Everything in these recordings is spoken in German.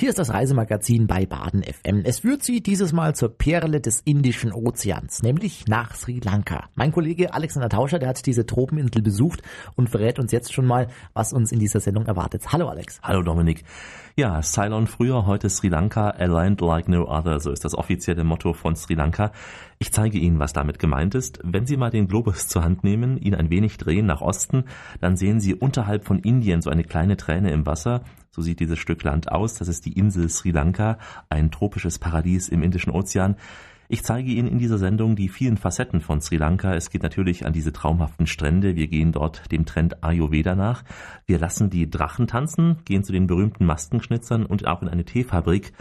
Hier ist das Reisemagazin bei Baden FM. Es führt Sie dieses Mal zur Perle des Indischen Ozeans, nämlich nach Sri Lanka. Mein Kollege Alexander Tauscher, der hat diese Tropeninsel besucht und verrät uns jetzt schon mal, was uns in dieser Sendung erwartet. Hallo Alex. Hallo Dominik. Ja, Ceylon früher, heute Sri Lanka, a land like no other, so ist das offizielle Motto von Sri Lanka. Ich zeige Ihnen, was damit gemeint ist. Wenn Sie mal den Globus zur Hand nehmen, ihn ein wenig drehen nach Osten, dann sehen Sie unterhalb von Indien so eine kleine Träne im Wasser. So sieht dieses Stück Land aus. Das ist die Insel Sri Lanka, ein tropisches Paradies im Indischen Ozean. Ich zeige Ihnen in dieser Sendung die vielen Facetten von Sri Lanka. Es geht natürlich an diese traumhaften Strände. Wir gehen dort dem Trend Ayurveda nach. Wir lassen die Drachen tanzen, gehen zu den berühmten Maskenschnitzern und auch in eine Teefabrik.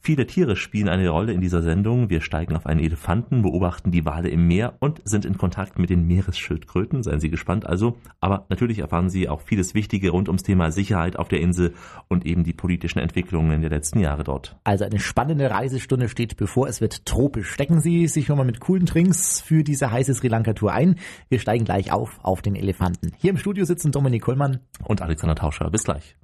Viele Tiere spielen eine Rolle in dieser Sendung. Wir steigen auf einen Elefanten, beobachten die Wale im Meer und sind in Kontakt mit den Meeresschildkröten. Seien Sie gespannt also. Aber natürlich erfahren Sie auch vieles Wichtige rund ums Thema Sicherheit auf der Insel und eben die politischen Entwicklungen der letzten Jahre dort. Also eine spannende Reisestunde steht bevor. Es wird tropisch. Stecken Sie sich schon mal mit coolen Trinks für diese heiße Sri Lanka Tour ein. Wir steigen gleich auf auf den Elefanten. Hier im Studio sitzen Dominik Kollmann und Alexander Tauscher. Bis gleich.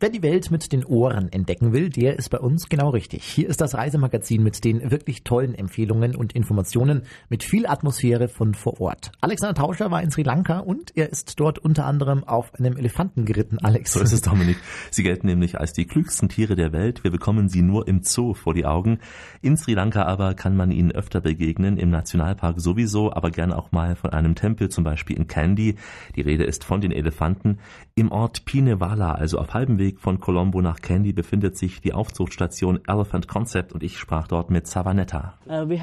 Wer die Welt mit den Ohren entdecken will, der ist bei uns genau richtig. Hier ist das Reisemagazin mit den wirklich tollen Empfehlungen und Informationen mit viel Atmosphäre von vor Ort. Alexander Tauscher war in Sri Lanka und er ist dort unter anderem auf einem Elefanten geritten, Alex. So ist es, Dominik. Sie gelten nämlich als die klügsten Tiere der Welt. Wir bekommen sie nur im Zoo vor die Augen. In Sri Lanka aber kann man ihnen öfter begegnen, im Nationalpark sowieso, aber gern auch mal von einem Tempel, zum Beispiel in Kandy. Die Rede ist von den Elefanten. Im Ort Pinevala, also auf halbem Weg von Colombo nach Kandy befindet sich die Aufzuchtstation Elephant Concept und ich sprach dort mit Savanetta. Uh, wir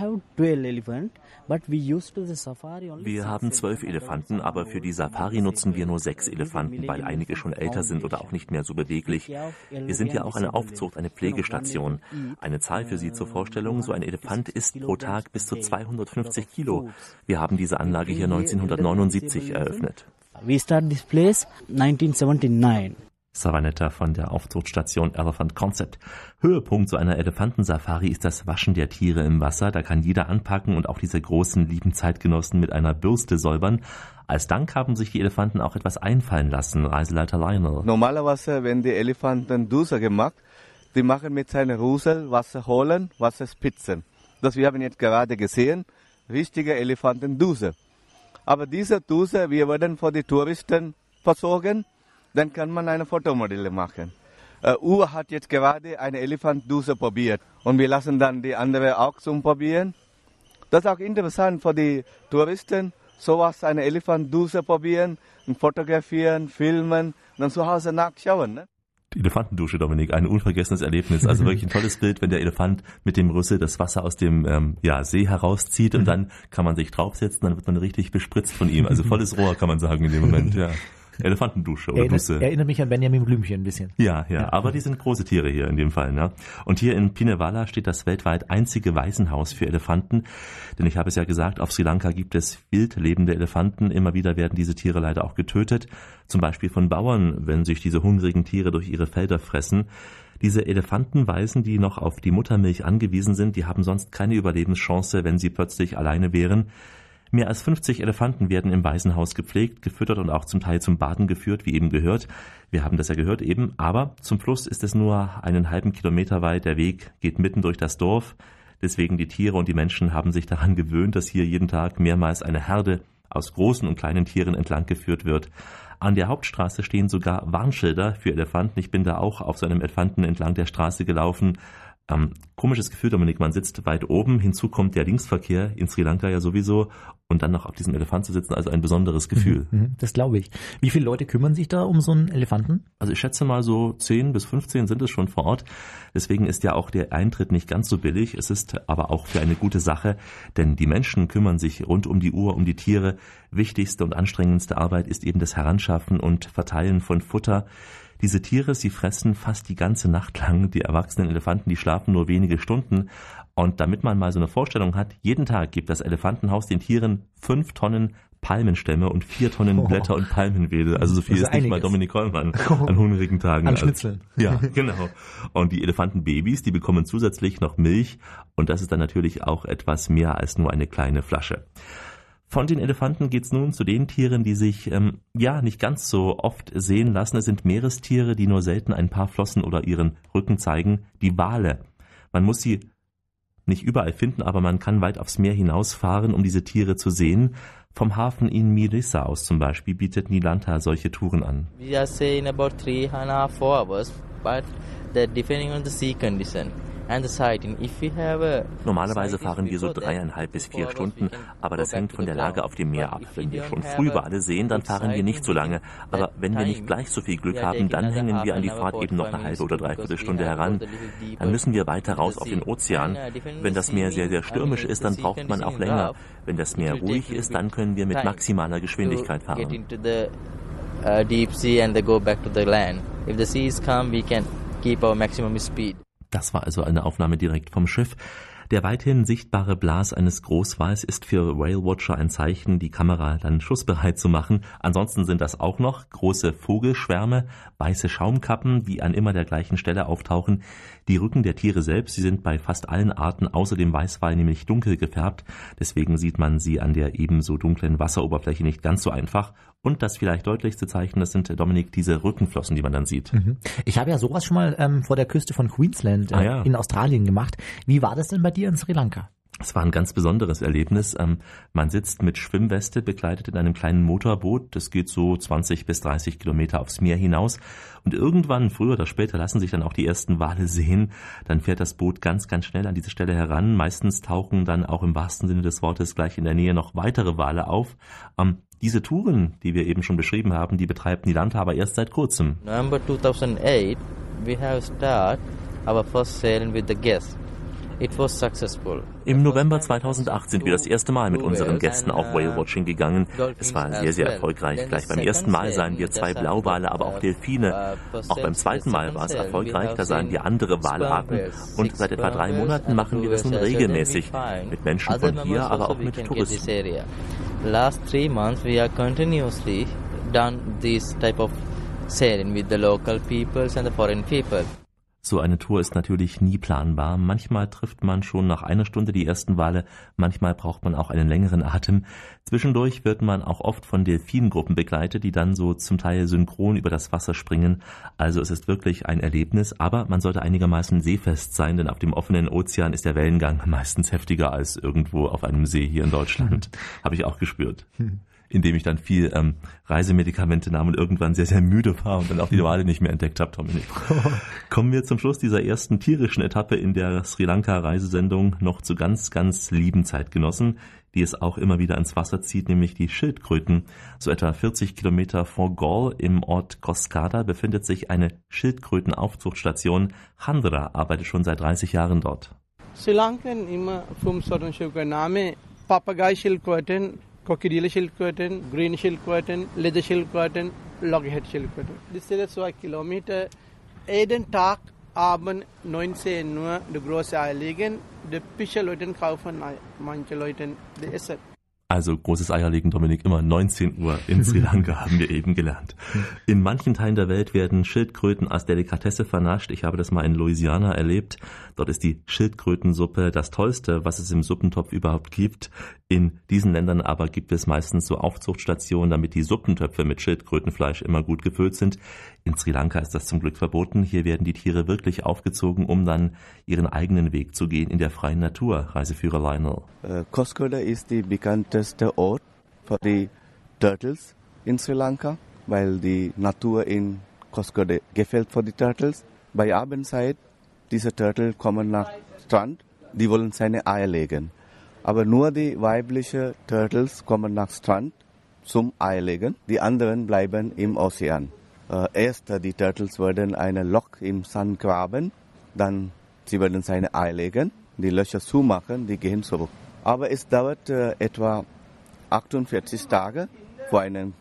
haben zwölf Elefanten, aber für die Safari nutzen wir nur sechs Elefanten, weil einige schon älter sind oder auch nicht mehr so beweglich. Wir sind ja auch eine Aufzucht, eine Pflegestation. Eine Zahl für Sie zur Vorstellung, so ein Elefant isst pro Tag bis zu 250 Kilo. Wir haben diese Anlage hier 1979 eröffnet. We start this place 1979. Savanetta von der Aufzuchtstation Elephant Concept. Höhepunkt so einer Elefantensafari ist das Waschen der Tiere im Wasser. Da kann jeder anpacken und auch diese großen lieben Zeitgenossen mit einer Bürste säubern. Als Dank haben sich die Elefanten auch etwas einfallen lassen, Reiseleiter Lionel. Normalerweise, wenn die Elefanten Dusche gemacht, die machen mit seinen Rusel Wasser holen, Wasser spitzen. Das wir haben jetzt gerade gesehen, richtige Elefantendusche. Aber diese Dusche, wir werden von den Touristen versorgen dann kann man eine Fotomodelle machen. Uh, Uhr hat jetzt gerade eine Elefantduse probiert und wir lassen dann die andere auch zum Probieren. Das ist auch interessant für die Touristen, sowas eine Elefantduse probieren, fotografieren, filmen und dann zu Hause nachschauen. Ne? Die Elefantendusche, Dominik, ein unvergessenes Erlebnis. Also wirklich ein tolles Bild, wenn der Elefant mit dem Rüssel das Wasser aus dem ähm, ja, See herauszieht und dann kann man sich draufsetzen, dann wird man richtig bespritzt von ihm. Also volles Rohr, kann man sagen in dem Moment, ja. Elefantendusche oder erinnert, Dusse. Erinnert mich an Benjamin Blümchen ein bisschen. Ja, ja, ja, aber die sind große Tiere hier in dem Fall. Ne? Und hier in Pinevala steht das weltweit einzige Waisenhaus für Elefanten. Denn ich habe es ja gesagt, auf Sri Lanka gibt es wild lebende Elefanten. Immer wieder werden diese Tiere leider auch getötet. Zum Beispiel von Bauern, wenn sich diese hungrigen Tiere durch ihre Felder fressen. Diese Elefantenweisen, die noch auf die Muttermilch angewiesen sind, die haben sonst keine Überlebenschance, wenn sie plötzlich alleine wären. Mehr als 50 Elefanten werden im Waisenhaus gepflegt, gefüttert und auch zum Teil zum Baden geführt, wie eben gehört. Wir haben das ja gehört eben, aber zum Fluss ist es nur einen halben Kilometer weit. Der Weg geht mitten durch das Dorf. Deswegen die Tiere und die Menschen haben sich daran gewöhnt, dass hier jeden Tag mehrmals eine Herde aus großen und kleinen Tieren entlang geführt wird. An der Hauptstraße stehen sogar Warnschilder für Elefanten. Ich bin da auch auf so einem Elefanten entlang der Straße gelaufen ähm, komisches Gefühl, Dominik, man sitzt weit oben, hinzu kommt der Linksverkehr in Sri Lanka ja sowieso und dann noch auf diesem Elefant zu sitzen, also ein besonderes Gefühl. Mhm, mhm, das glaube ich. Wie viele Leute kümmern sich da um so einen Elefanten? Also ich schätze mal so 10 bis 15 sind es schon vor Ort. Deswegen ist ja auch der Eintritt nicht ganz so billig. Es ist aber auch für eine gute Sache, denn die Menschen kümmern sich rund um die Uhr um die Tiere. Wichtigste und anstrengendste Arbeit ist eben das Heranschaffen und Verteilen von Futter. Diese Tiere, sie fressen fast die ganze Nacht lang. Die erwachsenen Elefanten, die schlafen nur wenige Stunden. Und damit man mal so eine Vorstellung hat, jeden Tag gibt das Elefantenhaus den Tieren fünf Tonnen Palmenstämme und vier Tonnen oh. Blätter und Palmenwedel. Also so viel ist, ist nicht mal Dominik Kollmann an hungrigen Tagen. An Schnitzeln. Ja, genau. Und die Elefantenbabys, die bekommen zusätzlich noch Milch und das ist dann natürlich auch etwas mehr als nur eine kleine Flasche. Von den Elefanten geht's nun zu den Tieren, die sich ähm, ja nicht ganz so oft sehen lassen. Es sind Meerestiere, die nur selten ein paar Flossen oder ihren Rücken zeigen. Die Wale. Man muss sie nicht überall finden, aber man kann weit aufs Meer hinausfahren, um diese Tiere zu sehen. Vom Hafen in Mirissa aus zum Beispiel bietet Nilanta solche Touren an. We are saying about three and a half, four hours, but that depending on the sea condition. Normalerweise fahren wir so dreieinhalb bis vier Stunden, aber das hängt von der Lage auf dem Meer ab. Wenn wir schon früh Wale sehen, dann fahren wir nicht so lange. Aber wenn wir nicht gleich so viel Glück haben, dann hängen wir an die Fahrt eben noch eine halbe oder dreiviertel Stunde heran. Dann müssen wir weiter raus auf den Ozean. Wenn das Meer sehr, sehr stürmisch ist, dann braucht man auch länger. Wenn das Meer ruhig ist, dann können wir mit maximaler Geschwindigkeit fahren. Deep sea and go back to the land. If the sea is calm, we can keep our maximum speed. Das war also eine Aufnahme direkt vom Schiff. Der weithin sichtbare Blas eines Großwals ist für Whale Watcher ein Zeichen, die Kamera dann schussbereit zu machen. Ansonsten sind das auch noch große Vogelschwärme, weiße Schaumkappen, die an immer der gleichen Stelle auftauchen. Die Rücken der Tiere selbst, sie sind bei fast allen Arten außer dem Weißwal nämlich dunkel gefärbt. Deswegen sieht man sie an der ebenso dunklen Wasseroberfläche nicht ganz so einfach. Und das vielleicht deutlichste Zeichen, das sind, Dominik, diese Rückenflossen, die man dann sieht. Mhm. Ich habe ja sowas schon mal ähm, vor der Küste von Queensland äh, ah, ja. in Australien gemacht. Wie war das denn bei dir in Sri Lanka? Es war ein ganz besonderes Erlebnis. Ähm, man sitzt mit Schwimmweste begleitet in einem kleinen Motorboot. Das geht so 20 bis 30 Kilometer aufs Meer hinaus. Und irgendwann, früher oder später, lassen sich dann auch die ersten Wale sehen. Dann fährt das Boot ganz, ganz schnell an diese Stelle heran. Meistens tauchen dann auch im wahrsten Sinne des Wortes gleich in der Nähe noch weitere Wale auf. Ähm, diese Touren, die wir eben schon beschrieben haben, die betreibt Nilanta aber erst seit kurzem. November 2008, we have started our first sailing with the guests. Im November 2008 sind wir das erste Mal mit unseren Gästen auf Whale Watching gegangen. Es war sehr, sehr erfolgreich. Gleich beim ersten Mal sahen wir zwei Blauwale, aber auch Delfine. Auch beim zweiten Mal war es erfolgreich, da sahen wir andere Walarten. Und seit etwa drei Monaten machen wir das nun regelmäßig. Mit Menschen von hier, aber auch mit Touristen. Last three months we are continuously done this type of sailing with the local peoples and the foreign people. So eine Tour ist natürlich nie planbar. Manchmal trifft man schon nach einer Stunde die ersten Wale, manchmal braucht man auch einen längeren Atem. Zwischendurch wird man auch oft von Delfingruppen begleitet, die dann so zum Teil synchron über das Wasser springen. Also es ist wirklich ein Erlebnis, aber man sollte einigermaßen seefest sein, denn auf dem offenen Ozean ist der Wellengang meistens heftiger als irgendwo auf einem See hier in Deutschland. Habe ich auch gespürt. Indem ich dann viel ähm, Reisemedikamente nahm und irgendwann sehr, sehr müde war und dann auch die Wale nicht mehr entdeckt habe, Dominik. Kommen wir zum Schluss dieser ersten tierischen Etappe in der Sri Lanka-Reisesendung noch zu ganz, ganz lieben Zeitgenossen, die es auch immer wieder ins Wasser zieht, nämlich die Schildkröten. So etwa 40 Kilometer vor Gaul im Ort Koskada befindet sich eine Schildkrötenaufzuchtstation. Handra arbeitet schon seit 30 Jahren dort. Sri Lankan immer vom Name Papagei-Schildkröten crocodile shell curtain, green shell curtain, leather shell curtain, loggerhead shell curtain. This is why kilometer Aden Tark ආබන් නොයින්සේ එන්නුව ඩ ග්‍රෝසයාලීගෙන් ඩ පිෂ ලොටන් කව්න් අය මංචලොයිටන් දෙ එසත්. Also großes Eierlegen, Dominik, immer 19 Uhr in Sri Lanka haben wir eben gelernt. In manchen Teilen der Welt werden Schildkröten als Delikatesse vernascht. Ich habe das mal in Louisiana erlebt. Dort ist die Schildkrötensuppe das Tollste, was es im Suppentopf überhaupt gibt. In diesen Ländern aber gibt es meistens so Aufzuchtstationen, damit die Suppentöpfe mit Schildkrötenfleisch immer gut gefüllt sind. In Sri Lanka ist das zum Glück verboten. Hier werden die Tiere wirklich aufgezogen, um dann ihren eigenen Weg zu gehen in der freien Natur. Reiseführer Lionel. Koskoda ist die bekannteste Ort für die Turtles in Sri Lanka, weil die Natur in Koskoda gefällt für die Turtles. Bei Abendzeit, diese Turtle kommen nach Strand, die wollen seine Eier legen. Aber nur die weiblichen Turtles kommen nach Strand zum Eier legen. Die anderen bleiben im Ozean. Äh, erst die Turtles werden eine Loch im Sand graben, dann sie werden seine Eier legen, die Löcher zumachen, die gehen zurück. Aber es dauert äh, etwa 48 Tage, vor einem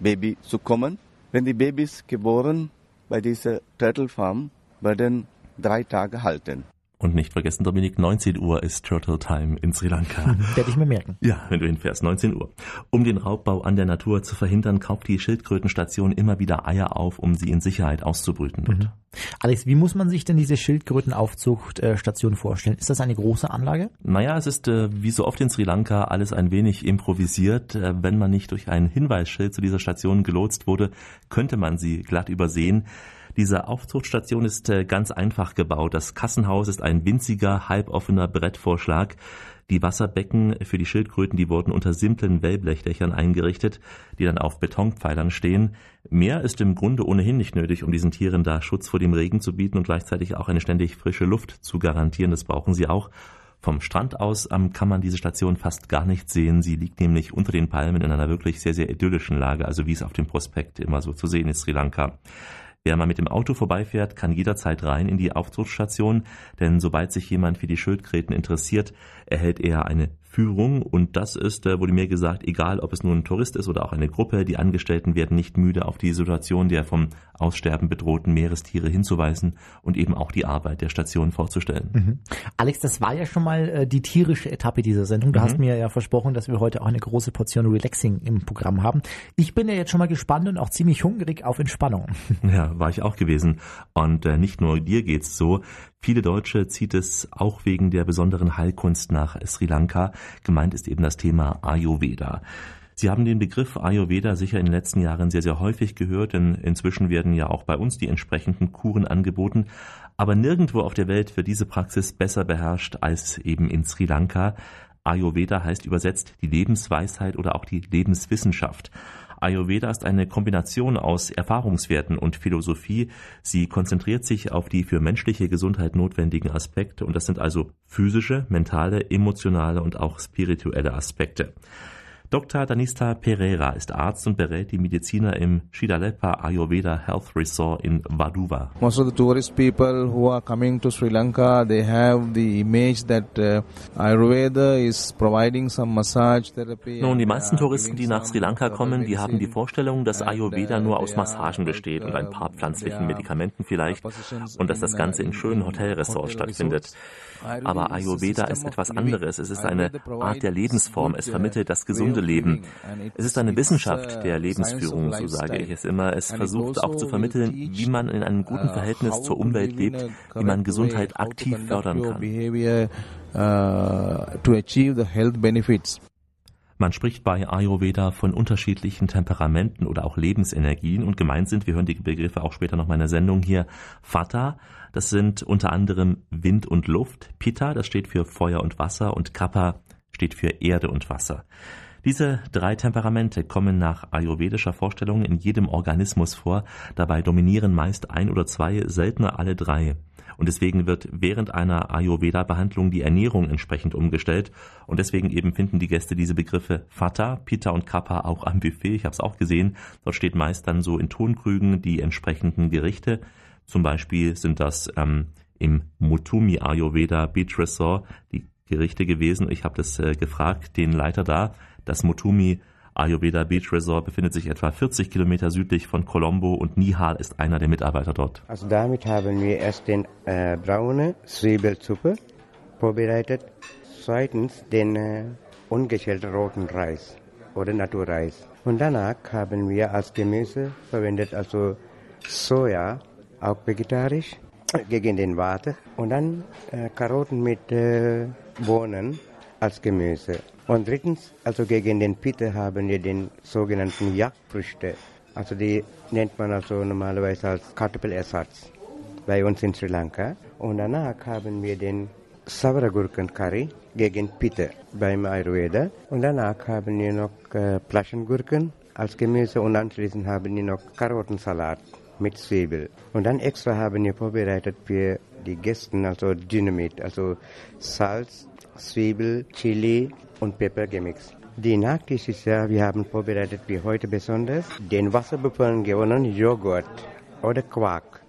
Baby zu kommen. Wenn die Babys geboren bei dieser Turtle Farm, werden drei Tage halten. Und nicht vergessen, Dominik, 19 Uhr ist Turtle Time in Sri Lanka. Werde ich mir merken. Ja, wenn du hinfährst, 19 Uhr. Um den Raubbau an der Natur zu verhindern, kauft die Schildkrötenstation immer wieder Eier auf, um sie in Sicherheit auszubrüten. Mhm. Alex, wie muss man sich denn diese Schildkrötenaufzuchtstation vorstellen? Ist das eine große Anlage? Naja, es ist äh, wie so oft in Sri Lanka alles ein wenig improvisiert. Äh, wenn man nicht durch ein Hinweisschild zu dieser Station gelotst wurde, könnte man sie glatt übersehen. Diese Aufzuchtstation ist äh, ganz einfach gebaut. Das Kassenhaus ist ein winziger, halboffener Brettvorschlag. Die Wasserbecken für die Schildkröten, die wurden unter simplen Wellblechdächern eingerichtet, die dann auf Betonpfeilern stehen. Mehr ist im Grunde ohnehin nicht nötig, um diesen Tieren da Schutz vor dem Regen zu bieten und gleichzeitig auch eine ständig frische Luft zu garantieren. Das brauchen sie auch. Vom Strand aus ähm, kann man diese Station fast gar nicht sehen. Sie liegt nämlich unter den Palmen in einer wirklich sehr, sehr idyllischen Lage, also wie es auf dem Prospekt immer so zu sehen ist, Sri Lanka. Wer mal mit dem Auto vorbeifährt, kann jederzeit rein in die Aufzuchtstation, denn sobald sich jemand für die Schildkröten interessiert, erhält er eine Führung und das ist, äh, wurde mir gesagt, egal ob es nun ein Tourist ist oder auch eine Gruppe, die Angestellten werden nicht müde, auf die Situation der vom Aussterben bedrohten Meerestiere hinzuweisen und eben auch die Arbeit der Station vorzustellen. Mhm. Alex, das war ja schon mal äh, die tierische Etappe dieser Sendung. Du mhm. hast mir ja versprochen, dass wir heute auch eine große Portion Relaxing im Programm haben. Ich bin ja jetzt schon mal gespannt und auch ziemlich hungrig auf Entspannung. Ja, war ich auch gewesen. Und äh, nicht nur dir geht's so. Viele Deutsche zieht es auch wegen der besonderen Heilkunst nach Sri Lanka. Gemeint ist eben das Thema Ayurveda. Sie haben den Begriff Ayurveda sicher in den letzten Jahren sehr, sehr häufig gehört, denn inzwischen werden ja auch bei uns die entsprechenden Kuren angeboten. Aber nirgendwo auf der Welt wird diese Praxis besser beherrscht als eben in Sri Lanka. Ayurveda heißt übersetzt die Lebensweisheit oder auch die Lebenswissenschaft. Ayurveda ist eine Kombination aus Erfahrungswerten und Philosophie. Sie konzentriert sich auf die für menschliche Gesundheit notwendigen Aspekte und das sind also physische, mentale, emotionale und auch spirituelle Aspekte. Dr. Danista Pereira ist Arzt und berät die Mediziner im Shidalepa Ayurveda Health Resort in Vaduva. Most of the tourist people who are coming to Sri Lanka, they have the image that uh, Ayurveda is providing some massage therapy. Nun, die meisten Touristen, die nach Sri Lanka kommen, die haben die Vorstellung, dass Ayurveda nur aus Massagen besteht und ein paar pflanzlichen Medikamenten vielleicht und dass das Ganze in schönen Hotelresorts stattfindet. Aber Ayurveda ist etwas anderes. Es ist eine Art der Lebensform. Es vermittelt das gesunde Leben. Es ist eine Wissenschaft der Lebensführung, so sage ich es immer. Es versucht auch zu vermitteln, wie man in einem guten Verhältnis zur Umwelt lebt, wie man Gesundheit aktiv fördern kann. Man spricht bei Ayurveda von unterschiedlichen Temperamenten oder auch Lebensenergien. Und gemeint sind, wir hören die Begriffe auch später noch mal in der Sendung hier, Vata, das sind unter anderem Wind und Luft, Pitta, das steht für Feuer und Wasser. Und Kappa steht für Erde und Wasser. Diese drei Temperamente kommen nach ayurvedischer Vorstellung in jedem Organismus vor, dabei dominieren meist ein oder zwei, seltener alle drei. Und deswegen wird während einer Ayurveda-Behandlung die Ernährung entsprechend umgestellt. Und deswegen eben finden die Gäste diese Begriffe Vata, Pitta und Kappa auch am Buffet. Ich habe es auch gesehen. Dort steht meist dann so in Tonkrügen die entsprechenden Gerichte. Zum Beispiel sind das ähm, im Mutumi Ayurveda Beach Resort die Gerichte gewesen. Ich habe das äh, gefragt, den Leiter da. Das Mutumi Ayurveda Beach Resort befindet sich etwa 40 Kilometer südlich von Colombo und Nihal ist einer der Mitarbeiter dort. Also damit haben wir erst den äh, braune Zwiebelsuppe vorbereitet. Zweitens den äh, ungeschälten roten Reis oder Naturreis. Und danach haben wir als Gemüse verwendet also Soja, auch vegetarisch, gegen den Water. Und dann äh, Karotten mit äh, Bohnen als Gemüse. Und drittens, also gegen den Pitte haben wir den sogenannten Jagdfrüchte. Also die nennt man also normalerweise als Kartoffelersatz bei uns in Sri Lanka. Und danach haben wir den Savaragurken-Curry gegen Pitte beim Ayurveda. Und danach haben wir noch äh, Flaschengurken als Gemüse und anschließend haben wir noch Karottensalat mit Zwiebel. Und dann extra haben wir vorbereitet für die Gäste, also Dynamit, also Salz, Zwiebel, Chili und Pepper gemixt. Die Nachtisch ist ja, wir haben vorbereitet wie heute besonders den wasserbefallenen gewonnenen Joghurt oder Quark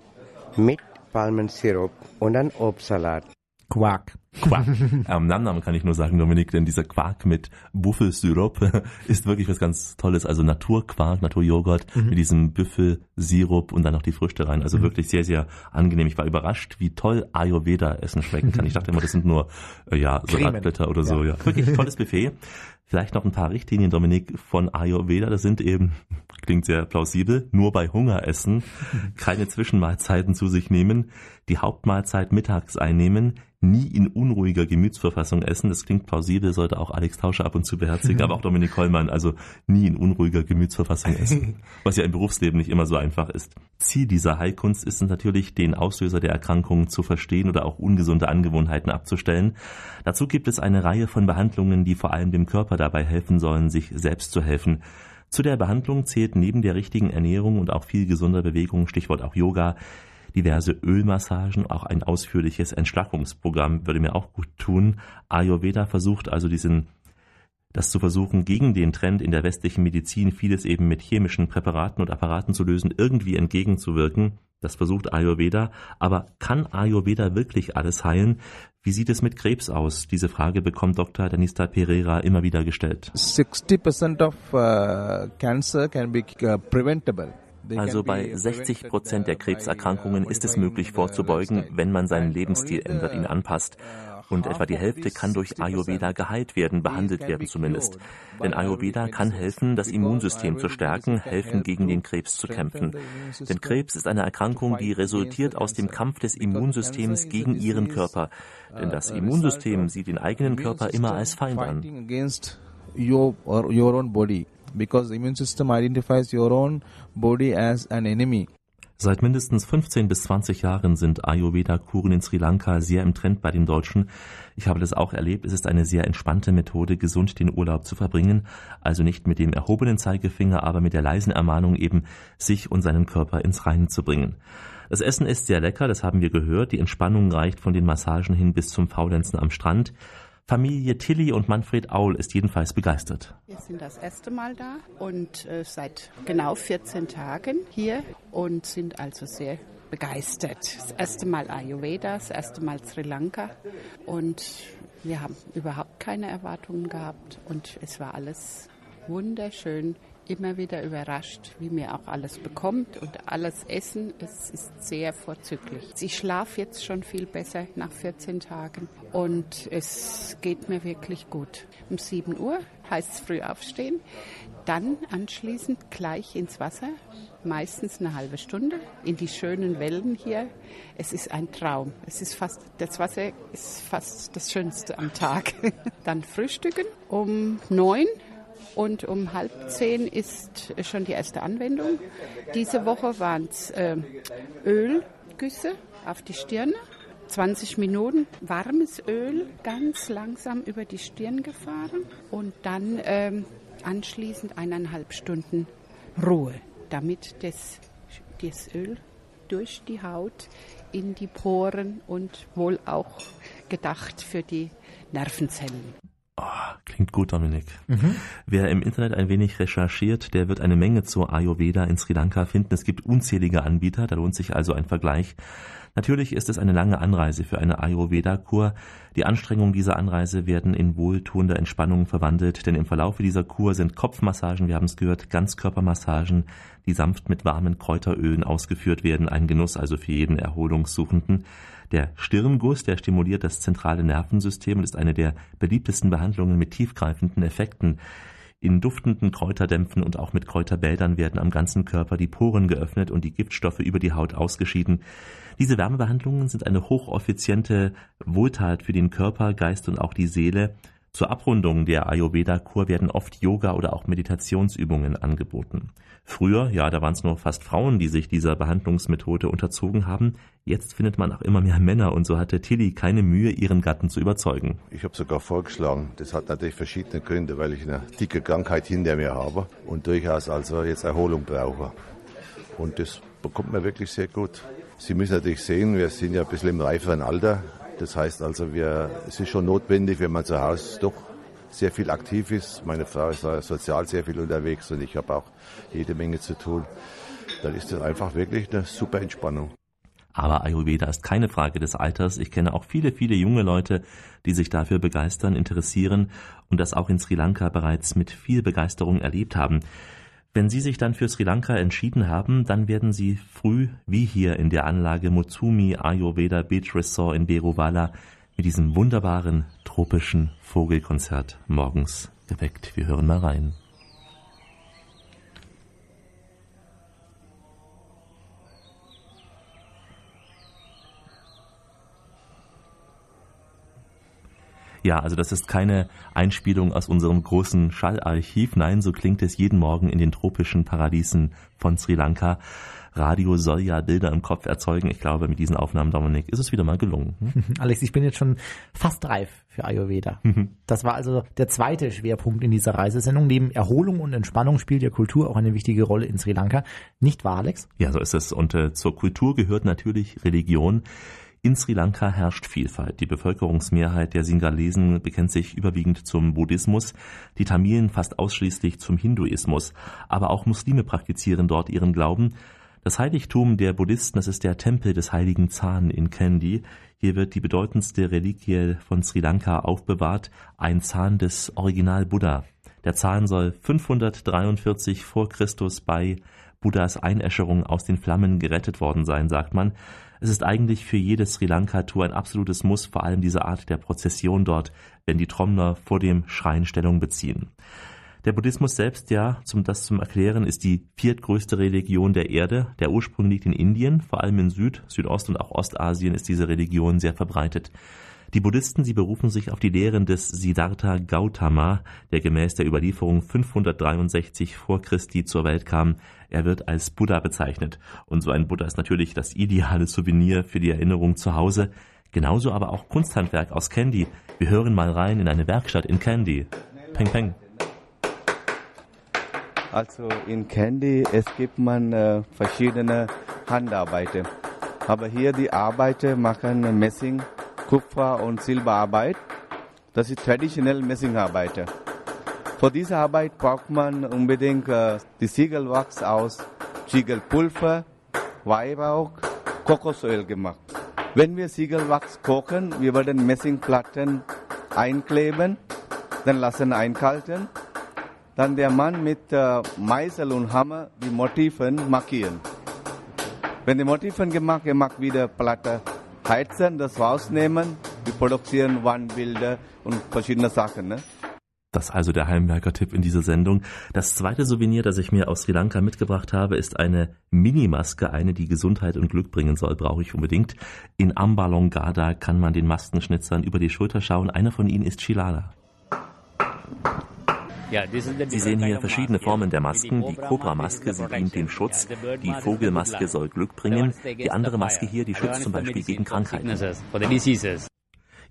mit Palmensirup und dann Obstsalat. Quark. Quark. ähm, Nam Nam kann ich nur sagen, Dominik, denn dieser Quark mit Büffelsirup ist wirklich was ganz Tolles. Also Naturquark, Naturjoghurt mhm. mit diesem Büffelsirup und dann noch die Früchte rein. Also mhm. wirklich sehr, sehr angenehm. Ich war überrascht, wie toll Ayurveda-Essen schmecken kann. Ich dachte immer, das sind nur äh, ja, Salatblätter oder so. Ja. Wirklich tolles Buffet. Vielleicht noch ein paar Richtlinien, Dominik, von Ayurveda. Das sind eben, klingt sehr plausibel, nur bei Hunger essen, keine Zwischenmahlzeiten zu sich nehmen, die Hauptmahlzeit mittags einnehmen, nie in unruhiger Gemütsverfassung essen. Das klingt plausibel, sollte auch Alex Tauscher ab und zu beherzigen, aber auch Dominik Kollmann, also nie in unruhiger Gemütsverfassung essen, was ja im Berufsleben nicht immer so einfach ist. Ziel dieser Heilkunst ist es natürlich, den Auslöser der Erkrankung zu verstehen oder auch ungesunde Angewohnheiten abzustellen. Dazu gibt es eine Reihe von Behandlungen, die vor allem dem Körper dabei helfen sollen, sich selbst zu helfen. Zu der Behandlung zählt neben der richtigen Ernährung und auch viel gesunder Bewegung, Stichwort auch Yoga, diverse Ölmassagen, auch ein ausführliches Entschlackungsprogramm würde mir auch gut tun. Ayurveda versucht also diesen das zu versuchen, gegen den Trend in der westlichen Medizin, vieles eben mit chemischen Präparaten und Apparaten zu lösen, irgendwie entgegenzuwirken. Das versucht Ayurveda. Aber kann Ayurveda wirklich alles heilen? Wie sieht es mit Krebs aus? Diese Frage bekommt Dr. Danista Pereira immer wieder gestellt. 60% of uh, cancer can be uh, preventable. Also bei 60 Prozent der Krebserkrankungen ist es möglich vorzubeugen, wenn man seinen Lebensstil ändert, ihn anpasst. Und etwa die Hälfte kann durch Ayurveda geheilt werden, behandelt werden zumindest. Denn Ayurveda kann helfen, das Immunsystem zu stärken, helfen, gegen den Krebs zu kämpfen. Denn Krebs ist eine Erkrankung, die resultiert aus dem Kampf des Immunsystems gegen ihren Körper. Denn das Immunsystem sieht den eigenen Körper immer als Feind an because the immune system identifies your own body as an enemy. Seit mindestens 15 bis 20 Jahren sind Ayurveda-Kuren in Sri Lanka sehr im Trend bei den Deutschen. Ich habe das auch erlebt. Es ist eine sehr entspannte Methode, gesund den Urlaub zu verbringen. Also nicht mit dem erhobenen Zeigefinger, aber mit der leisen Ermahnung eben, sich und seinen Körper ins Reine zu bringen. Das Essen ist sehr lecker, das haben wir gehört. Die Entspannung reicht von den Massagen hin bis zum Faulenzen am Strand. Familie Tilly und Manfred Aul ist jedenfalls begeistert. Wir sind das erste Mal da und äh, seit genau 14 Tagen hier und sind also sehr begeistert. Das erste Mal Ayurveda, das erste Mal Sri Lanka und wir haben überhaupt keine Erwartungen gehabt und es war alles wunderschön immer wieder überrascht, wie mir auch alles bekommt und alles essen. Es ist sehr vorzüglich. Ich schlafe jetzt schon viel besser nach 14 Tagen und es geht mir wirklich gut. Um 7 Uhr heißt es früh aufstehen, dann anschließend gleich ins Wasser, meistens eine halbe Stunde, in die schönen Wellen hier. Es ist ein Traum. Es ist fast, das Wasser ist fast das Schönste am Tag. dann frühstücken um neun und um halb zehn ist schon die erste Anwendung. Diese Woche waren es äh, Ölgüsse auf die Stirn. 20 Minuten warmes Öl ganz langsam über die Stirn gefahren und dann ähm, anschließend eineinhalb Stunden Ruhe, damit das, das Öl durch die Haut in die Poren und wohl auch gedacht für die Nervenzellen. Oh, klingt gut, Dominik. Mhm. Wer im Internet ein wenig recherchiert, der wird eine Menge zur Ayurveda in Sri Lanka finden. Es gibt unzählige Anbieter, da lohnt sich also ein Vergleich. Natürlich ist es eine lange Anreise für eine Ayurveda-Kur. Die Anstrengungen dieser Anreise werden in wohltuende Entspannung verwandelt, denn im Verlaufe dieser Kur sind Kopfmassagen, wir haben es gehört, Ganzkörpermassagen, die sanft mit warmen Kräuterölen ausgeführt werden, ein Genuss also für jeden Erholungssuchenden. Der Stirnguss, der stimuliert das zentrale Nervensystem und ist eine der beliebtesten Behandlungen mit tiefgreifenden Effekten. In duftenden Kräuterdämpfen und auch mit Kräuterbädern werden am ganzen Körper die Poren geöffnet und die Giftstoffe über die Haut ausgeschieden. Diese Wärmebehandlungen sind eine hochoffiziente Wohltat für den Körper, Geist und auch die Seele. Zur Abrundung der Ayurveda-Kur werden oft Yoga oder auch Meditationsübungen angeboten. Früher, ja, da waren es nur fast Frauen, die sich dieser Behandlungsmethode unterzogen haben. Jetzt findet man auch immer mehr Männer und so hatte Tilly keine Mühe, ihren Gatten zu überzeugen. Ich habe sogar vorgeschlagen. Das hat natürlich verschiedene Gründe, weil ich eine dicke Krankheit hinter mir habe und durchaus also jetzt Erholung brauche. Und das bekommt mir wirklich sehr gut. Sie müssen natürlich sehen, wir sind ja ein bisschen im reiferen Alter. Das heißt also, wir, es ist schon notwendig, wenn man zu Hause doch sehr viel aktiv ist. Meine Frau ist sozial sehr viel unterwegs und ich habe auch jede Menge zu tun. Dann ist das einfach wirklich eine super Entspannung. Aber Ayurveda ist keine Frage des Alters. Ich kenne auch viele, viele junge Leute, die sich dafür begeistern, interessieren und das auch in Sri Lanka bereits mit viel Begeisterung erlebt haben. Wenn Sie sich dann für Sri Lanka entschieden haben, dann werden Sie früh, wie hier in der Anlage Mutsumi Ayurveda Beach Resort in Beruvala, mit diesem wunderbaren tropischen Vogelkonzert morgens geweckt. Wir hören mal rein. Ja, also das ist keine Einspielung aus unserem großen Schallarchiv. Nein, so klingt es jeden Morgen in den tropischen Paradiesen von Sri Lanka. Radio soll ja Bilder im Kopf erzeugen. Ich glaube, mit diesen Aufnahmen, Dominik, ist es wieder mal gelungen. Hm? Alex, ich bin jetzt schon fast reif für Ayurveda. Das war also der zweite Schwerpunkt in dieser Reisesendung. Neben Erholung und Entspannung spielt ja Kultur auch eine wichtige Rolle in Sri Lanka. Nicht wahr, Alex? Ja, so ist es. Und äh, zur Kultur gehört natürlich Religion. In Sri Lanka herrscht Vielfalt. Die Bevölkerungsmehrheit der Singalesen bekennt sich überwiegend zum Buddhismus, die Tamilen fast ausschließlich zum Hinduismus. Aber auch Muslime praktizieren dort ihren Glauben. Das Heiligtum der Buddhisten, das ist der Tempel des heiligen Zahn in Kandy. Hier wird die bedeutendste Reliquie von Sri Lanka aufbewahrt, ein Zahn des Original Buddha. Der Zahn soll 543 vor Christus bei Buddhas Einäscherung aus den Flammen gerettet worden sein, sagt man. Es ist eigentlich für jede Sri Lanka-Tour ein absolutes Muss, vor allem diese Art der Prozession dort, wenn die Trommler vor dem Schrein Stellung beziehen. Der Buddhismus selbst, ja, zum das zum Erklären, ist die viertgrößte Religion der Erde. Der Ursprung liegt in Indien, vor allem in Süd-, Südost- und auch Ostasien ist diese Religion sehr verbreitet. Die Buddhisten, sie berufen sich auf die Lehren des Siddhartha Gautama, der gemäß der Überlieferung 563 vor Christi zur Welt kam. Er wird als Buddha bezeichnet. Und so ein Buddha ist natürlich das ideale Souvenir für die Erinnerung zu Hause. Genauso aber auch Kunsthandwerk aus Candy. Wir hören mal rein in eine Werkstatt in Candy. Peng, peng. Also in Candy, es gibt man äh, verschiedene Handarbeiten. Aber hier die Arbeiter machen Messing, Kupfer und Silberarbeit. Das ist traditionell Messingarbeit. Für diese Arbeit braucht man unbedingt äh, die Siegelwachs aus Ziegelpulver, Weihrauch, Kokosöl gemacht. Wenn wir Siegelwachs kochen, wir werden Messingplatten einkleben, dann lassen einkalten, dann der Mann mit äh, Meißel und Hammer die Motiven markieren. Wenn die Motiven gemacht, er macht wieder Platte heizen, das rausnehmen, wir produzieren Wandbilder und verschiedene Sachen. Ne? Das also der Heimwerker-Tipp in dieser Sendung. Das zweite Souvenir, das ich mir aus Sri Lanka mitgebracht habe, ist eine Minimaske, eine, die Gesundheit und Glück bringen soll, brauche ich unbedingt. In Ambalongada kann man den Maskenschnitzern über die Schulter schauen. Einer von ihnen ist Chilala. Sie sehen hier verschiedene Formen der Masken. Die Cobra-Maske, sie dient dem Schutz. Die Vogelmaske soll Glück bringen. Die andere Maske hier, die schützt zum Beispiel gegen Krankheiten.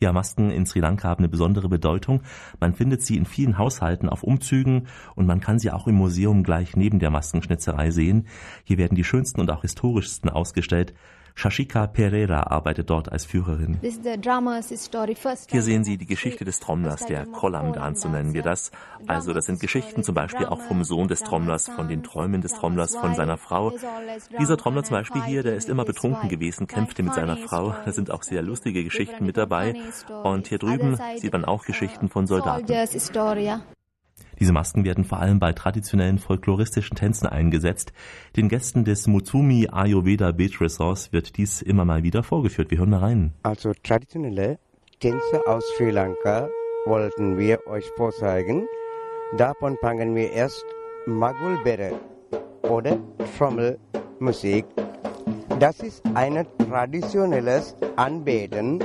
Ja, Masken in Sri Lanka haben eine besondere Bedeutung. Man findet sie in vielen Haushalten auf Umzügen und man kann sie auch im Museum gleich neben der Maskenschnitzerei sehen. Hier werden die schönsten und auch historischsten ausgestellt. Shashika Pereira arbeitet dort als Führerin. Hier sehen Sie die Geschichte des Trommlers, der Kollam Dance, so nennen wir das. Also das sind Geschichten zum Beispiel auch vom Sohn des Trommlers, von den Träumen des Trommlers, von seiner Frau. Dieser Trommler zum Beispiel hier, der ist immer betrunken gewesen, kämpfte mit seiner Frau. Da sind auch sehr lustige Geschichten mit dabei. Und hier drüben sieht man auch Geschichten von Soldaten. Diese Masken werden vor allem bei traditionellen folkloristischen Tänzen eingesetzt. Den Gästen des Mutsumi Ayurveda Beach Resorts wird dies immer mal wieder vorgeführt. Wir hören mal rein. Also traditionelle Tänze aus Sri Lanka wollten wir euch vorzeigen. Davon fangen wir erst Magulbere oder Trommelmusik. Das ist ein traditionelles Anbeten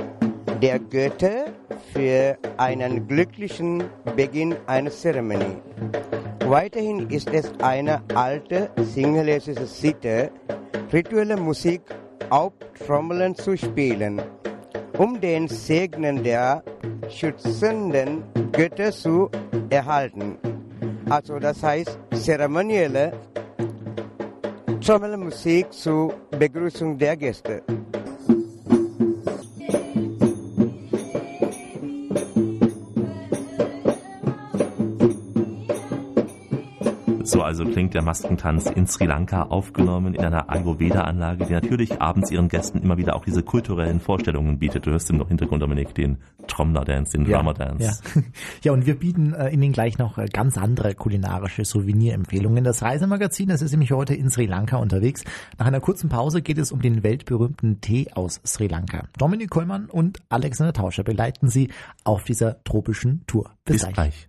der Götter für einen glücklichen Beginn einer Zeremonie. Weiterhin ist es eine alte singalesische Sitte, rituelle Musik auf Trommeln zu spielen, um den Segnen der schützenden Götter zu erhalten. Also das heißt zeremonielle Trommelmusik zur Begrüßung der Gäste. So also klingt der Maskentanz in Sri Lanka, aufgenommen in einer Ayurveda-Anlage, die natürlich abends ihren Gästen immer wieder auch diese kulturellen Vorstellungen bietet. Du hörst im Hintergrund, Dominik, den Tromler-Dance, den Drummer-Dance. Ja. ja, und wir bieten äh, Ihnen gleich noch äh, ganz andere kulinarische Souvenirempfehlungen. Das Reisemagazin, das ist nämlich heute in Sri Lanka unterwegs. Nach einer kurzen Pause geht es um den weltberühmten Tee aus Sri Lanka. Dominik Kollmann und Alexander Tauscher begleiten Sie auf dieser tropischen Tour. Bis, Bis gleich. gleich.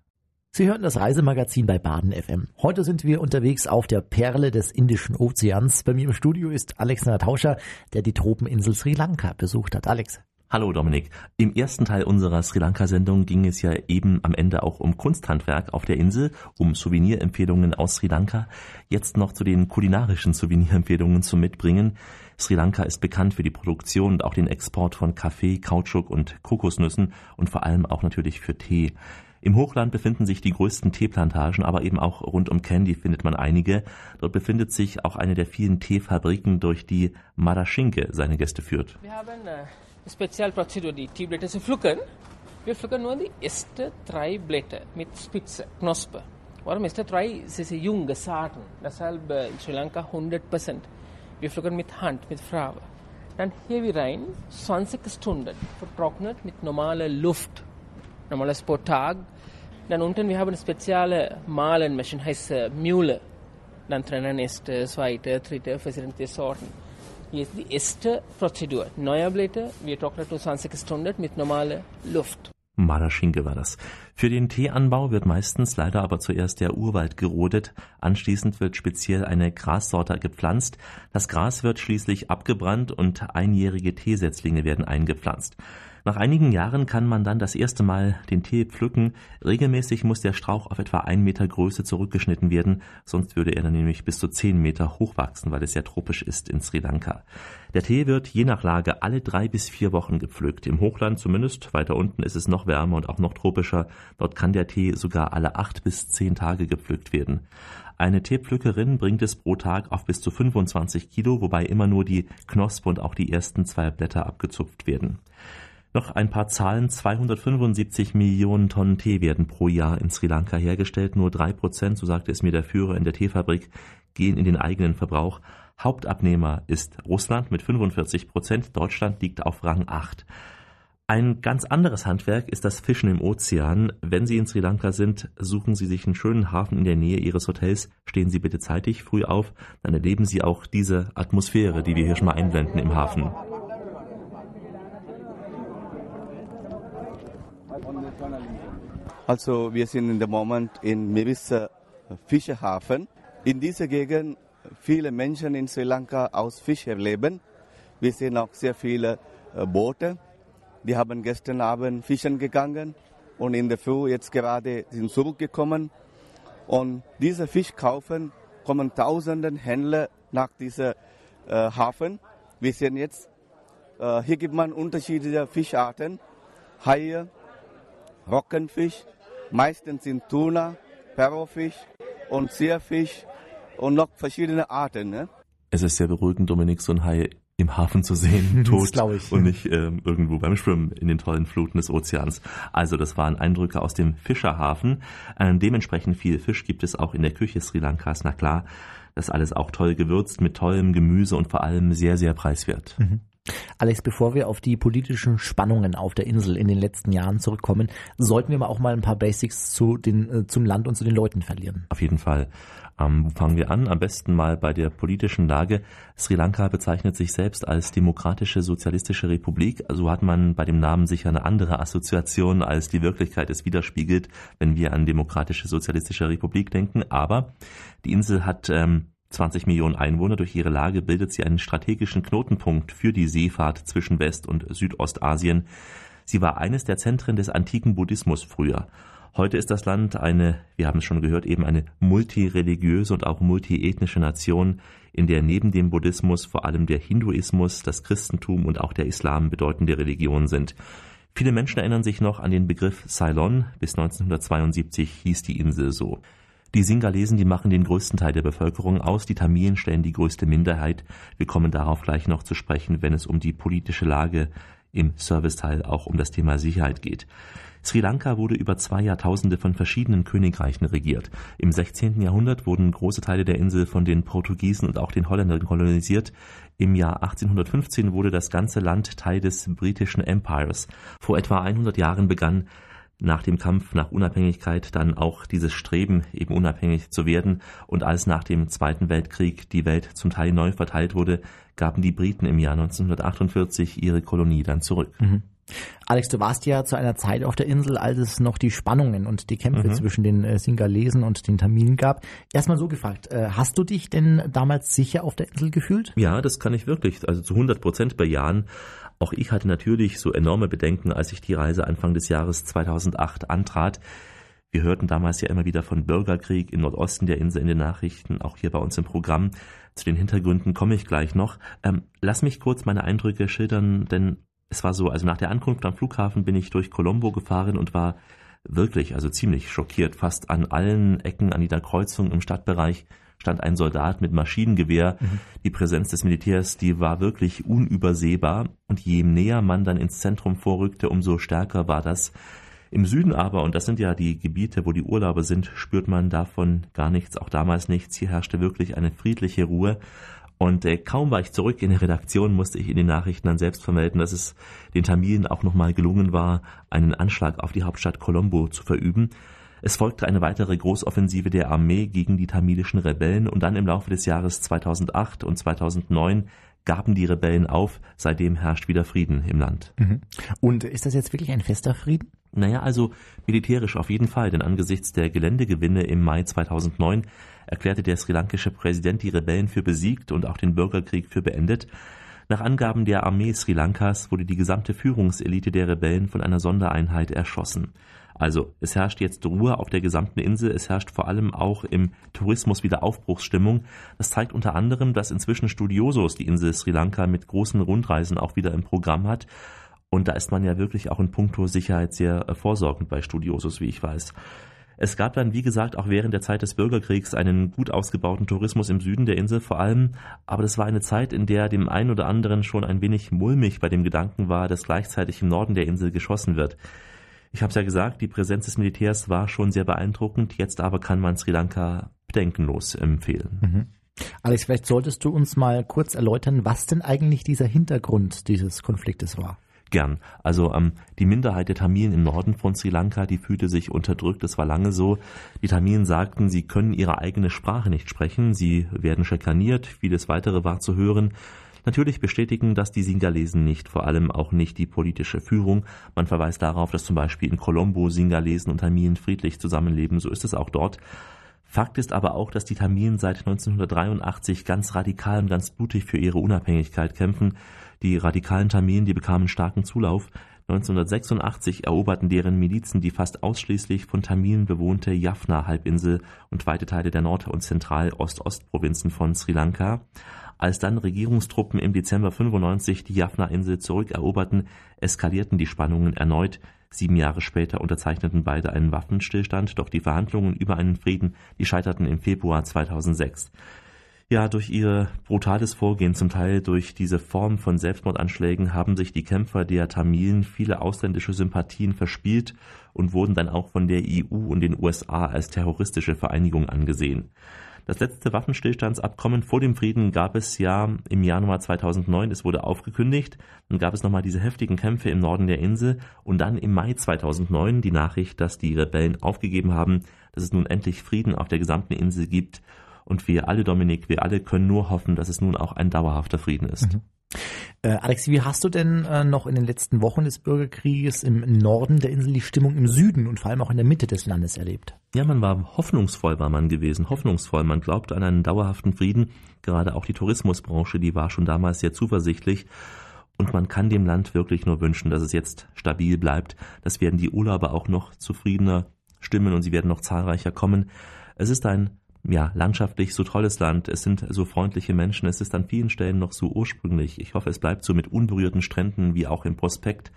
Sie hören das Reisemagazin bei Baden FM. Heute sind wir unterwegs auf der Perle des Indischen Ozeans. Bei mir im Studio ist Alexander Tauscher, der die Tropeninsel Sri Lanka besucht hat. Alex. Hallo Dominik. Im ersten Teil unserer Sri Lanka-Sendung ging es ja eben am Ende auch um Kunsthandwerk auf der Insel, um Souvenirempfehlungen aus Sri Lanka. Jetzt noch zu den kulinarischen Souvenirempfehlungen zum Mitbringen. Sri Lanka ist bekannt für die Produktion und auch den Export von Kaffee, Kautschuk und Kokosnüssen und vor allem auch natürlich für Tee. Im Hochland befinden sich die größten Teeplantagen, aber eben auch rund um Kandy findet man einige. Dort befindet sich auch eine der vielen Teefabriken, durch die Marashinke seine Gäste führt. Wir haben eine Spezialprozedur, die Teeblätter zu pflücken. Wir pflücken nur die ersten drei Blätter mit Spitze, Knospe. Warum erste drei? Es ist junge Saaten, deshalb in Sri Lanka 100 Prozent. Wir pflücken mit Hand, mit Farbe. Dann hier wir rein, 20 Stunden vertrocknet mit normaler Luft normales pro Tag. Dann unten wir haben eine spezielle Malenmaschine, heißt äh, Mühle. Dann trennen erste, zweite, dritte, verschiedene Sorten. Hier ist die erste Prozedur. Neue Blätter, wir trocknen 20 Stunden mit normaler Luft. Maraschinke war das. Für den Teeanbau wird meistens leider aber zuerst der Urwald gerodet, anschließend wird speziell eine Grassorte gepflanzt, das Gras wird schließlich abgebrannt und einjährige Teesetzlinge werden eingepflanzt. Nach einigen Jahren kann man dann das erste Mal den Tee pflücken. Regelmäßig muss der Strauch auf etwa ein Meter Größe zurückgeschnitten werden, sonst würde er dann nämlich bis zu zehn Meter hochwachsen, weil es ja tropisch ist in Sri Lanka. Der Tee wird je nach Lage alle drei bis vier Wochen gepflückt. Im Hochland zumindest, weiter unten ist es noch wärmer und auch noch tropischer. Dort kann der Tee sogar alle acht bis zehn Tage gepflückt werden. Eine Teepflückerin bringt es pro Tag auf bis zu 25 Kilo, wobei immer nur die Knospe und auch die ersten zwei Blätter abgezupft werden. Noch ein paar Zahlen. 275 Millionen Tonnen Tee werden pro Jahr in Sri Lanka hergestellt. Nur drei Prozent, so sagte es mir der Führer in der Teefabrik, gehen in den eigenen Verbrauch. Hauptabnehmer ist Russland mit 45 Prozent. Deutschland liegt auf Rang 8. Ein ganz anderes Handwerk ist das Fischen im Ozean. Wenn Sie in Sri Lanka sind, suchen Sie sich einen schönen Hafen in der Nähe Ihres Hotels. Stehen Sie bitte zeitig früh auf, dann erleben Sie auch diese Atmosphäre, die wir hier schon mal einblenden im Hafen. Also wir sind in dem Moment in Mirissa Fischerhafen. In dieser Gegend viele Menschen in Sri Lanka aus Fischer leben. Wir sehen auch sehr viele äh, Boote. Die haben gestern Abend fischen gegangen und in der Früh jetzt gerade sind zurückgekommen. Und diese Fisch kaufen kommen tausenden Händler nach diesem äh, Hafen. Wir sehen jetzt, äh, hier gibt man unterschiedliche Fischarten. Haie, Rockenfisch, meistens sind Tuna, Perrofisch und Zierfisch und noch verschiedene Arten. Ne? Es ist sehr beruhigend, Dominik, so ein Hai im Hafen zu sehen, tot ich, und nicht ähm, irgendwo beim Schwimmen in den tollen Fluten des Ozeans. Also das waren Eindrücke aus dem Fischerhafen. Ähm, dementsprechend viel Fisch gibt es auch in der Küche Sri Lankas. Na klar, das alles auch toll gewürzt mit tollem Gemüse und vor allem sehr, sehr preiswert. Mhm. Alex, bevor wir auf die politischen Spannungen auf der Insel in den letzten Jahren zurückkommen, sollten wir mal auch mal ein paar Basics zu den, äh, zum Land und zu den Leuten verlieren. Auf jeden Fall. Ähm, fangen wir an? Am besten mal bei der politischen Lage. Sri Lanka bezeichnet sich selbst als demokratische sozialistische Republik. So also hat man bei dem Namen sicher eine andere Assoziation, als die Wirklichkeit es widerspiegelt, wenn wir an demokratische sozialistische Republik denken. Aber die Insel hat ähm, 20 Millionen Einwohner. Durch ihre Lage bildet sie einen strategischen Knotenpunkt für die Seefahrt zwischen West- und Südostasien. Sie war eines der Zentren des antiken Buddhismus früher. Heute ist das Land eine, wir haben es schon gehört, eben eine multireligiöse und auch multiethnische Nation, in der neben dem Buddhismus vor allem der Hinduismus, das Christentum und auch der Islam bedeutende Religionen sind. Viele Menschen erinnern sich noch an den Begriff Ceylon. Bis 1972 hieß die Insel so. Die Singalesen, die machen den größten Teil der Bevölkerung aus, die Tamilen stellen die größte Minderheit. Wir kommen darauf gleich noch zu sprechen, wenn es um die politische Lage im Serviceteil auch um das Thema Sicherheit geht. Sri Lanka wurde über zwei Jahrtausende von verschiedenen Königreichen regiert. Im 16. Jahrhundert wurden große Teile der Insel von den Portugiesen und auch den Holländern kolonisiert. Im Jahr 1815 wurde das ganze Land Teil des britischen Empires. Vor etwa 100 Jahren begann nach dem Kampf nach Unabhängigkeit dann auch dieses Streben, eben unabhängig zu werden. Und als nach dem Zweiten Weltkrieg die Welt zum Teil neu verteilt wurde, gaben die Briten im Jahr 1948 ihre Kolonie dann zurück. Mhm. Alex, du warst ja zu einer Zeit auf der Insel, als es noch die Spannungen und die Kämpfe mhm. zwischen den äh, Singalesen und den Tamilen gab. Erstmal so gefragt, äh, hast du dich denn damals sicher auf der Insel gefühlt? Ja, das kann ich wirklich, also zu 100 Prozent bejahen. Auch ich hatte natürlich so enorme Bedenken, als ich die Reise Anfang des Jahres 2008 antrat. Wir hörten damals ja immer wieder von Bürgerkrieg im Nordosten der Insel in den Nachrichten, auch hier bei uns im Programm. Zu den Hintergründen komme ich gleich noch. Ähm, lass mich kurz meine Eindrücke schildern, denn es war so, also nach der Ankunft am Flughafen bin ich durch Colombo gefahren und war wirklich, also ziemlich schockiert. Fast an allen Ecken an jeder Kreuzung im Stadtbereich stand ein Soldat mit Maschinengewehr. Mhm. Die Präsenz des Militärs, die war wirklich unübersehbar. Und je näher man dann ins Zentrum vorrückte, umso stärker war das. Im Süden aber, und das sind ja die Gebiete, wo die Urlauber sind, spürt man davon gar nichts, auch damals nichts. Hier herrschte wirklich eine friedliche Ruhe. Und äh, kaum war ich zurück in der Redaktion, musste ich in den Nachrichten dann selbst vermelden, dass es den Tamilen auch nochmal gelungen war, einen Anschlag auf die Hauptstadt Colombo zu verüben. Es folgte eine weitere Großoffensive der Armee gegen die tamilischen Rebellen und dann im Laufe des Jahres 2008 und 2009 gaben die Rebellen auf. Seitdem herrscht wieder Frieden im Land. Mhm. Und ist das jetzt wirklich ein fester Frieden? Naja, also militärisch auf jeden Fall, denn angesichts der Geländegewinne im Mai 2009 erklärte der sri lankische Präsident die Rebellen für besiegt und auch den Bürgerkrieg für beendet. Nach Angaben der Armee Sri Lankas wurde die gesamte Führungselite der Rebellen von einer Sondereinheit erschossen. Also es herrscht jetzt Ruhe auf der gesamten Insel, es herrscht vor allem auch im Tourismus wieder Aufbruchsstimmung. Das zeigt unter anderem, dass inzwischen Studiosos die Insel Sri Lanka mit großen Rundreisen auch wieder im Programm hat. Und da ist man ja wirklich auch in puncto Sicherheit sehr vorsorgend bei Studiosos, wie ich weiß. Es gab dann, wie gesagt, auch während der Zeit des Bürgerkriegs einen gut ausgebauten Tourismus im Süden der Insel vor allem, aber das war eine Zeit, in der dem einen oder anderen schon ein wenig mulmig bei dem Gedanken war, dass gleichzeitig im Norden der Insel geschossen wird. Ich habe es ja gesagt, die Präsenz des Militärs war schon sehr beeindruckend, jetzt aber kann man Sri Lanka bedenkenlos empfehlen. Mhm. Alex, vielleicht solltest du uns mal kurz erläutern, was denn eigentlich dieser Hintergrund dieses Konfliktes war gern. Also ähm, die Minderheit der Tamilen im Norden von Sri Lanka, die fühlte sich unterdrückt. Es war lange so. Die Tamilen sagten, sie können ihre eigene Sprache nicht sprechen. Sie werden schikaniert. Vieles weitere war zu hören. Natürlich bestätigen das die Singalesen nicht, vor allem auch nicht die politische Führung. Man verweist darauf, dass zum Beispiel in Colombo Singalesen und Tamilen friedlich zusammenleben. So ist es auch dort. Fakt ist aber auch, dass die Tamilen seit 1983 ganz radikal und ganz blutig für ihre Unabhängigkeit kämpfen. Die radikalen Tamilen, die bekamen starken Zulauf. 1986 eroberten deren Milizen die fast ausschließlich von Tamilen bewohnte Jaffna-Halbinsel und weite Teile der Nord- und Zentral-Ost-Ost-Provinzen von Sri Lanka. Als dann Regierungstruppen im Dezember 95 die Jaffna-Insel zurückeroberten, eskalierten die Spannungen erneut. Sieben Jahre später unterzeichneten beide einen Waffenstillstand, doch die Verhandlungen über einen Frieden, die scheiterten im Februar 2006 ja, durch ihr brutales Vorgehen, zum Teil durch diese Form von Selbstmordanschlägen, haben sich die Kämpfer der Tamilen viele ausländische Sympathien verspielt und wurden dann auch von der EU und den USA als terroristische Vereinigung angesehen. Das letzte Waffenstillstandsabkommen vor dem Frieden gab es ja im Januar 2009. Es wurde aufgekündigt. Dann gab es nochmal diese heftigen Kämpfe im Norden der Insel und dann im Mai 2009 die Nachricht, dass die Rebellen aufgegeben haben, dass es nun endlich Frieden auf der gesamten Insel gibt und wir alle, Dominik, wir alle können nur hoffen, dass es nun auch ein dauerhafter Frieden ist. Mhm. Äh, Alex, wie hast du denn äh, noch in den letzten Wochen des Bürgerkrieges im Norden der Insel die Stimmung im Süden und vor allem auch in der Mitte des Landes erlebt? Ja, man war hoffnungsvoll, war man gewesen, hoffnungsvoll. Man glaubte an einen dauerhaften Frieden. Gerade auch die Tourismusbranche, die war schon damals sehr zuversichtlich. Und man kann dem Land wirklich nur wünschen, dass es jetzt stabil bleibt. Das werden die Urlauber auch noch zufriedener stimmen und sie werden noch zahlreicher kommen. Es ist ein ja, landschaftlich so tolles Land, es sind so freundliche Menschen, es ist an vielen Stellen noch so ursprünglich. Ich hoffe, es bleibt so mit unberührten Stränden wie auch im Prospekt.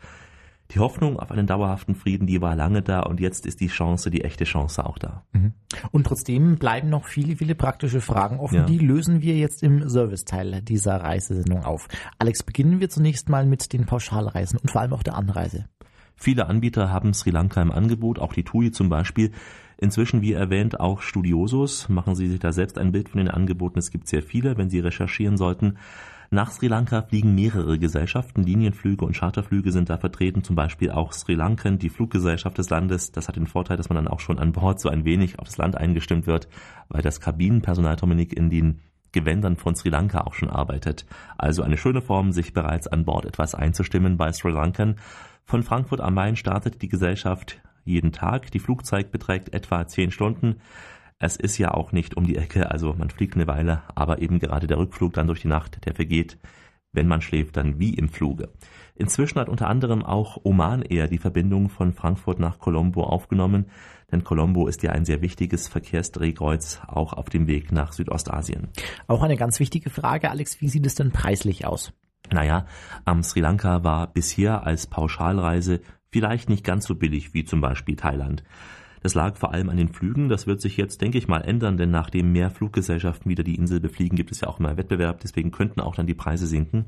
Die Hoffnung auf einen dauerhaften Frieden, die war lange da und jetzt ist die Chance, die echte Chance auch da. Mhm. Und trotzdem bleiben noch viele, viele praktische Fragen offen. Ja. Die lösen wir jetzt im Serviceteil dieser Reisesendung auf. Alex, beginnen wir zunächst mal mit den Pauschalreisen und vor allem auch der Anreise. Viele Anbieter haben Sri Lanka im Angebot, auch die TUI zum Beispiel. Inzwischen, wie erwähnt, auch Studiosos. Machen Sie sich da selbst ein Bild von den Angeboten. Es gibt sehr viele, wenn Sie recherchieren sollten. Nach Sri Lanka fliegen mehrere Gesellschaften, Linienflüge und Charterflüge sind da vertreten, zum Beispiel auch Sri Lankan, die Fluggesellschaft des Landes. Das hat den Vorteil, dass man dann auch schon an Bord so ein wenig auf das Land eingestimmt wird, weil das Kabinenpersonal Dominik in den Gewändern von Sri Lanka auch schon arbeitet. Also eine schöne Form, sich bereits an Bord etwas einzustimmen bei Sri Lankan. Von Frankfurt am Main startet die Gesellschaft jeden Tag. Die Flugzeit beträgt etwa zehn Stunden. Es ist ja auch nicht um die Ecke, also man fliegt eine Weile, aber eben gerade der Rückflug dann durch die Nacht, der vergeht, wenn man schläft, dann wie im Fluge. Inzwischen hat unter anderem auch Oman Air die Verbindung von Frankfurt nach Colombo aufgenommen, denn Colombo ist ja ein sehr wichtiges Verkehrsdrehkreuz, auch auf dem Weg nach Südostasien. Auch eine ganz wichtige Frage, Alex, wie sieht es denn preislich aus? Naja, am Sri Lanka war bisher als Pauschalreise vielleicht nicht ganz so billig wie zum Beispiel Thailand. Das lag vor allem an den Flügen. Das wird sich jetzt, denke ich mal, ändern, denn nachdem mehr Fluggesellschaften wieder die Insel befliegen, gibt es ja auch mehr Wettbewerb. Deswegen könnten auch dann die Preise sinken.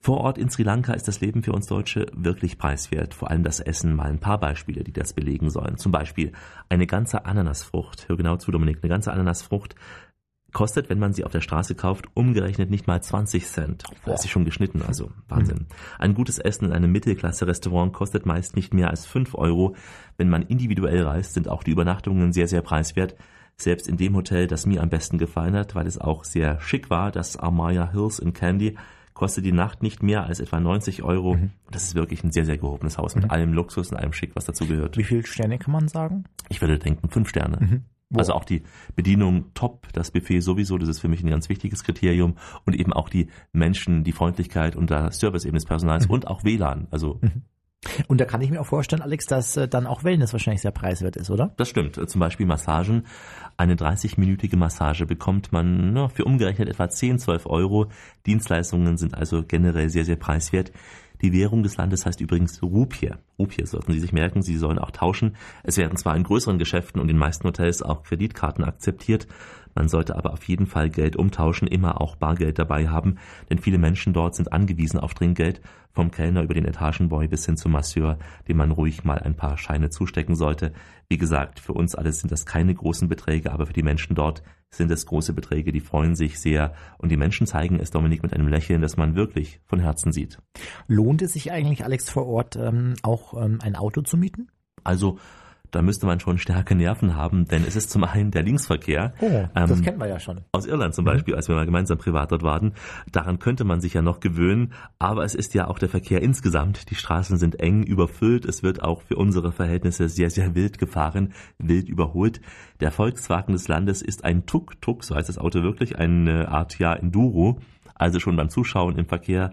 Vor Ort in Sri Lanka ist das Leben für uns Deutsche wirklich preiswert. Vor allem das Essen. Mal ein paar Beispiele, die das belegen sollen. Zum Beispiel eine ganze Ananasfrucht. Hör genau zu, Dominik. Eine ganze Ananasfrucht kostet, wenn man sie auf der Straße kauft, umgerechnet nicht mal 20 Cent. Da ist sie schon geschnitten, also Wahnsinn. Ein gutes Essen in einem Mittelklasse-Restaurant kostet meist nicht mehr als 5 Euro. Wenn man individuell reist, sind auch die Übernachtungen sehr, sehr preiswert. Selbst in dem Hotel, das mir am besten gefallen hat, weil es auch sehr schick war, das Armaya Hills in Candy, kostet die Nacht nicht mehr als etwa 90 Euro. Das ist wirklich ein sehr, sehr gehobenes Haus mit allem Luxus und allem Schick, was dazu gehört. Wie viele Sterne kann man sagen? Ich würde denken, fünf Sterne. Mhm. Also auch die Bedienung top, das Buffet sowieso, das ist für mich ein ganz wichtiges Kriterium und eben auch die Menschen, die Freundlichkeit und der Service eben des Personals und auch WLAN. Also Und da kann ich mir auch vorstellen, Alex, dass äh, dann auch Wellness wahrscheinlich sehr preiswert ist, oder? Das stimmt. Zum Beispiel Massagen. Eine 30-minütige Massage bekommt man na, für umgerechnet etwa 10, 12 Euro. Dienstleistungen sind also generell sehr, sehr preiswert. Die Währung des Landes heißt übrigens Rupie. Rupie sollten Sie sich merken, Sie sollen auch tauschen. Es werden zwar in größeren Geschäften und in meisten Hotels auch Kreditkarten akzeptiert, man sollte aber auf jeden Fall Geld umtauschen, immer auch Bargeld dabei haben, denn viele Menschen dort sind angewiesen auf Trinkgeld, vom Kellner über den Etagenboy bis hin zum Masseur, dem man ruhig mal ein paar Scheine zustecken sollte. Wie gesagt, für uns alles sind das keine großen Beträge, aber für die Menschen dort sind es große Beträge, die freuen sich sehr und die Menschen zeigen es Dominik mit einem Lächeln, das man wirklich von Herzen sieht. Lohnt es sich eigentlich, Alex, vor Ort ähm, auch ähm, ein Auto zu mieten? Also da müsste man schon starke Nerven haben, denn es ist zum einen der Linksverkehr. Oh, das Ähm, kennen wir ja schon. Aus Irland zum Beispiel, als wir mal gemeinsam privat dort waren. Daran könnte man sich ja noch gewöhnen, aber es ist ja auch der Verkehr insgesamt. Die Straßen sind eng, überfüllt. Es wird auch für unsere Verhältnisse sehr, sehr wild gefahren, wild überholt. Der Volkswagen des Landes ist ein Tuk-Tuk, so heißt das Auto wirklich, eine Art ja Enduro. Also schon beim Zuschauen im Verkehr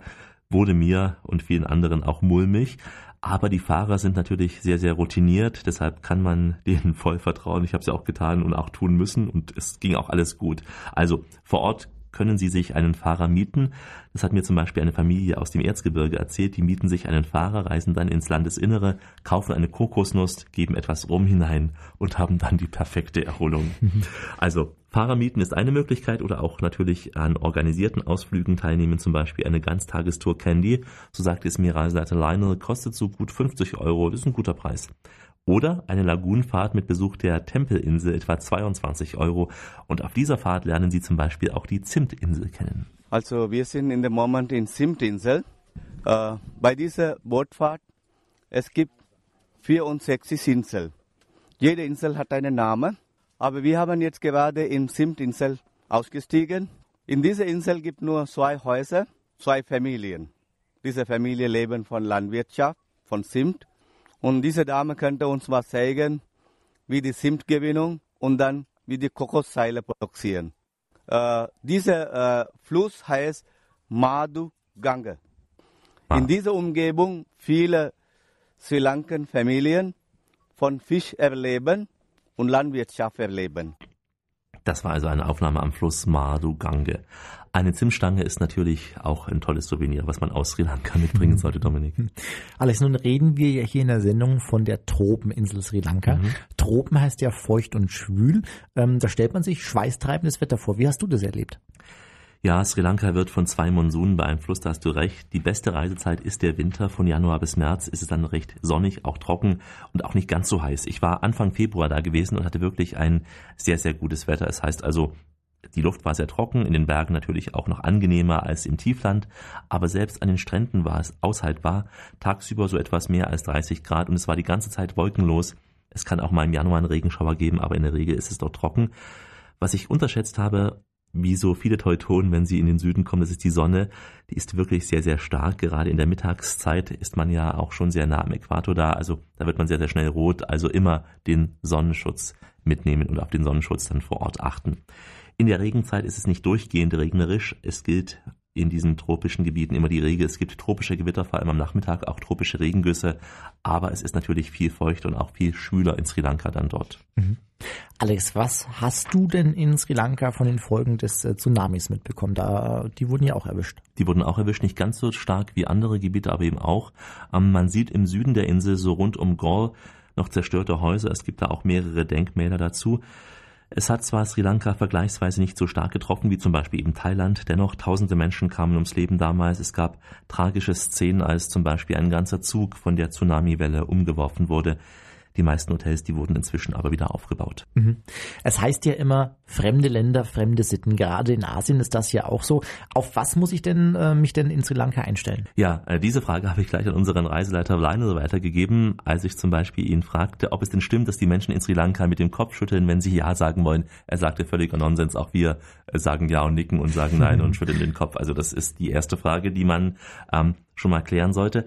wurde mir und vielen anderen auch mulmig. Aber die Fahrer sind natürlich sehr, sehr routiniert, deshalb kann man denen voll vertrauen. Ich habe es ja auch getan und auch tun müssen und es ging auch alles gut. Also vor Ort können Sie sich einen Fahrer mieten. Das hat mir zum Beispiel eine Familie aus dem Erzgebirge erzählt. Die mieten sich einen Fahrer, reisen dann ins Landesinnere, kaufen eine Kokosnuss, geben etwas Rum hinein und haben dann die perfekte Erholung. Also Fahrer mieten ist eine Möglichkeit oder auch natürlich an organisierten Ausflügen teilnehmen, zum Beispiel eine Ganztagestour Candy. So sagte es mir Reiseleiter Lionel, kostet so gut 50 Euro, das ist ein guter Preis. Oder eine Lagunenfahrt mit Besuch der Tempelinsel etwa 22 Euro. Und auf dieser Fahrt lernen Sie zum Beispiel auch die Zimtinsel kennen. Also wir sind in dem Moment in Simtinsel. Äh, bei dieser Bootfahrt, es gibt 64 Inseln. Jede Insel hat einen Namen, aber wir haben jetzt gerade in Simtinsel ausgestiegen. In dieser Insel gibt nur zwei Häuser, zwei Familien. Diese Familien leben von Landwirtschaft, von Simt. Und diese Dame könnte uns was zeigen, wie die Simtgewinnung und dann wie die Kokosseile produzieren. Äh, dieser äh, Fluss heißt Madhu Gange. In dieser Umgebung viele Sri Lankan Familien von Fisch erleben und Landwirtschaft erleben. Das war also eine Aufnahme am Fluss Madhu Gange. Eine Zimtstange ist natürlich auch ein tolles Souvenir, was man aus Sri Lanka mitbringen sollte, Dominik. Alex, nun reden wir ja hier in der Sendung von der Tropeninsel Sri Lanka. Mhm. Tropen heißt ja feucht und schwül. Ähm, da stellt man sich schweißtreibendes Wetter vor. Wie hast du das erlebt? Ja, Sri Lanka wird von zwei Monsunen beeinflusst, da hast du recht. Die beste Reisezeit ist der Winter. Von Januar bis März ist es dann recht sonnig, auch trocken und auch nicht ganz so heiß. Ich war Anfang Februar da gewesen und hatte wirklich ein sehr, sehr gutes Wetter. Es heißt also, die Luft war sehr trocken, in den Bergen natürlich auch noch angenehmer als im Tiefland, aber selbst an den Stränden war es aushaltbar, tagsüber so etwas mehr als 30 Grad und es war die ganze Zeit wolkenlos. Es kann auch mal im Januar einen Regenschauer geben, aber in der Regel ist es dort trocken. Was ich unterschätzt habe, wie so viele Teutonen, wenn sie in den Süden kommen, das ist die Sonne, die ist wirklich sehr, sehr stark. Gerade in der Mittagszeit ist man ja auch schon sehr nah am Äquator da, also da wird man sehr, sehr schnell rot, also immer den Sonnenschutz mitnehmen und auf den Sonnenschutz dann vor Ort achten. In der Regenzeit ist es nicht durchgehend regnerisch. Es gilt in diesen tropischen Gebieten immer die Regel, es gibt tropische Gewitter, vor allem am Nachmittag, auch tropische Regengüsse, aber es ist natürlich viel feuchter und auch viel schwüler in Sri Lanka dann dort. Mhm. Alex, was hast du denn in Sri Lanka von den Folgen des äh, Tsunamis mitbekommen? Da, die wurden ja auch erwischt. Die wurden auch erwischt, nicht ganz so stark wie andere Gebiete, aber eben auch. Ähm, man sieht im Süden der Insel so rund um Gaur noch zerstörte Häuser. Es gibt da auch mehrere Denkmäler dazu. Es hat zwar Sri Lanka vergleichsweise nicht so stark getroffen wie zum Beispiel eben Thailand, dennoch tausende Menschen kamen ums Leben damals. Es gab tragische Szenen, als zum Beispiel ein ganzer Zug von der Tsunamiwelle umgeworfen wurde. Die meisten Hotels, die wurden inzwischen aber wieder aufgebaut. Mhm. Es heißt ja immer, fremde Länder, fremde Sitten. Gerade in Asien ist das ja auch so. Auf was muss ich denn äh, mich denn in Sri Lanka einstellen? Ja, äh, diese Frage habe ich gleich an unseren Reiseleiter Leine weitergegeben, als ich zum Beispiel ihn fragte, ob es denn stimmt, dass die Menschen in Sri Lanka mit dem Kopf schütteln, wenn sie Ja sagen wollen. Er sagte völliger Nonsens. Auch wir äh, sagen Ja und nicken und sagen Nein und schütteln den Kopf. Also das ist die erste Frage, die man ähm, schon mal klären sollte.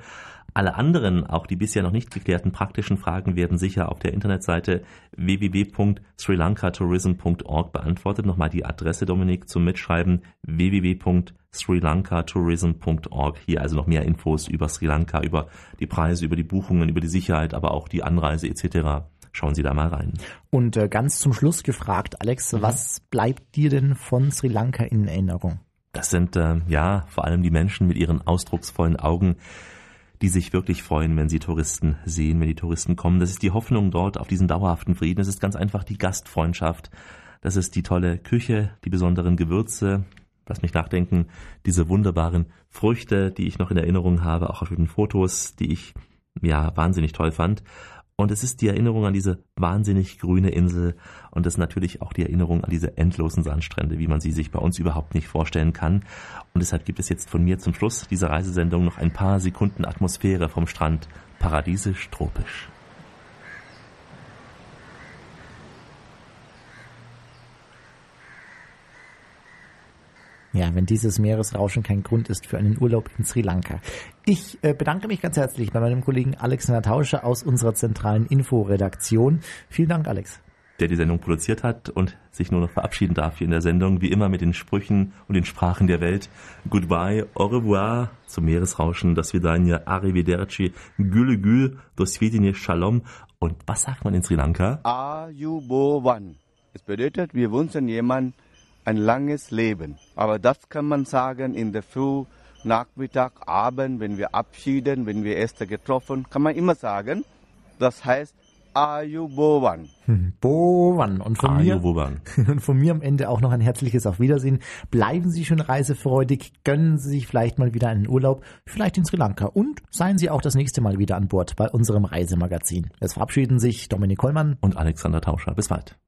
Alle anderen, auch die bisher noch nicht geklärten praktischen Fragen werden sicher auf der Internetseite www.srilankatourism.org beantwortet. Nochmal die Adresse, Dominik, zum Mitschreiben www.srilankatourism.org. Hier also noch mehr Infos über Sri Lanka, über die Preise, über die Buchungen, über die Sicherheit, aber auch die Anreise etc. Schauen Sie da mal rein. Und äh, ganz zum Schluss gefragt, Alex, mhm. was bleibt dir denn von Sri Lanka in Erinnerung? Das sind äh, ja vor allem die Menschen mit ihren ausdrucksvollen Augen, die sich wirklich freuen, wenn sie Touristen sehen, wenn die Touristen kommen. Das ist die Hoffnung dort auf diesen dauerhaften Frieden. Das ist ganz einfach die Gastfreundschaft. Das ist die tolle Küche, die besonderen Gewürze. Lass mich nachdenken, diese wunderbaren Früchte, die ich noch in Erinnerung habe, auch auf den Fotos, die ich ja wahnsinnig toll fand. Und es ist die Erinnerung an diese wahnsinnig grüne Insel und es ist natürlich auch die Erinnerung an diese endlosen Sandstrände, wie man sie sich bei uns überhaupt nicht vorstellen kann. Und deshalb gibt es jetzt von mir zum Schluss dieser Reisesendung noch ein paar Sekunden Atmosphäre vom Strand. Paradiesisch tropisch. Ja, wenn dieses Meeresrauschen kein Grund ist für einen Urlaub in Sri Lanka. Ich äh, bedanke mich ganz herzlich bei meinem Kollegen Alexander Tauscher aus unserer zentralen Inforedaktion. Vielen Dank, Alex. Der die Sendung produziert hat und sich nur noch verabschieden darf hier in der Sendung, wie immer mit den Sprüchen und den Sprachen der Welt. Goodbye, au revoir zum Meeresrauschen, das Vidania, arrivederci, güle gül, do svidine shalom. Und was sagt man in Sri Lanka? Ayubovan. Es bedeutet, wir wünschen jemand ein langes Leben. Aber das kann man sagen in der Früh, Nachmittag, Abend, wenn wir abschieden, wenn wir Äste getroffen, kann man immer sagen. Das heißt Ayubovan. Bovan. Und von mir, und von mir am Ende auch noch ein herzliches Auf Wiedersehen. Bleiben Sie schön reisefreudig, gönnen Sie sich vielleicht mal wieder einen Urlaub, vielleicht in Sri Lanka und seien Sie auch das nächste Mal wieder an Bord bei unserem Reisemagazin. Es verabschieden sich Dominik Kollmann und Alexander Tauscher. Bis bald.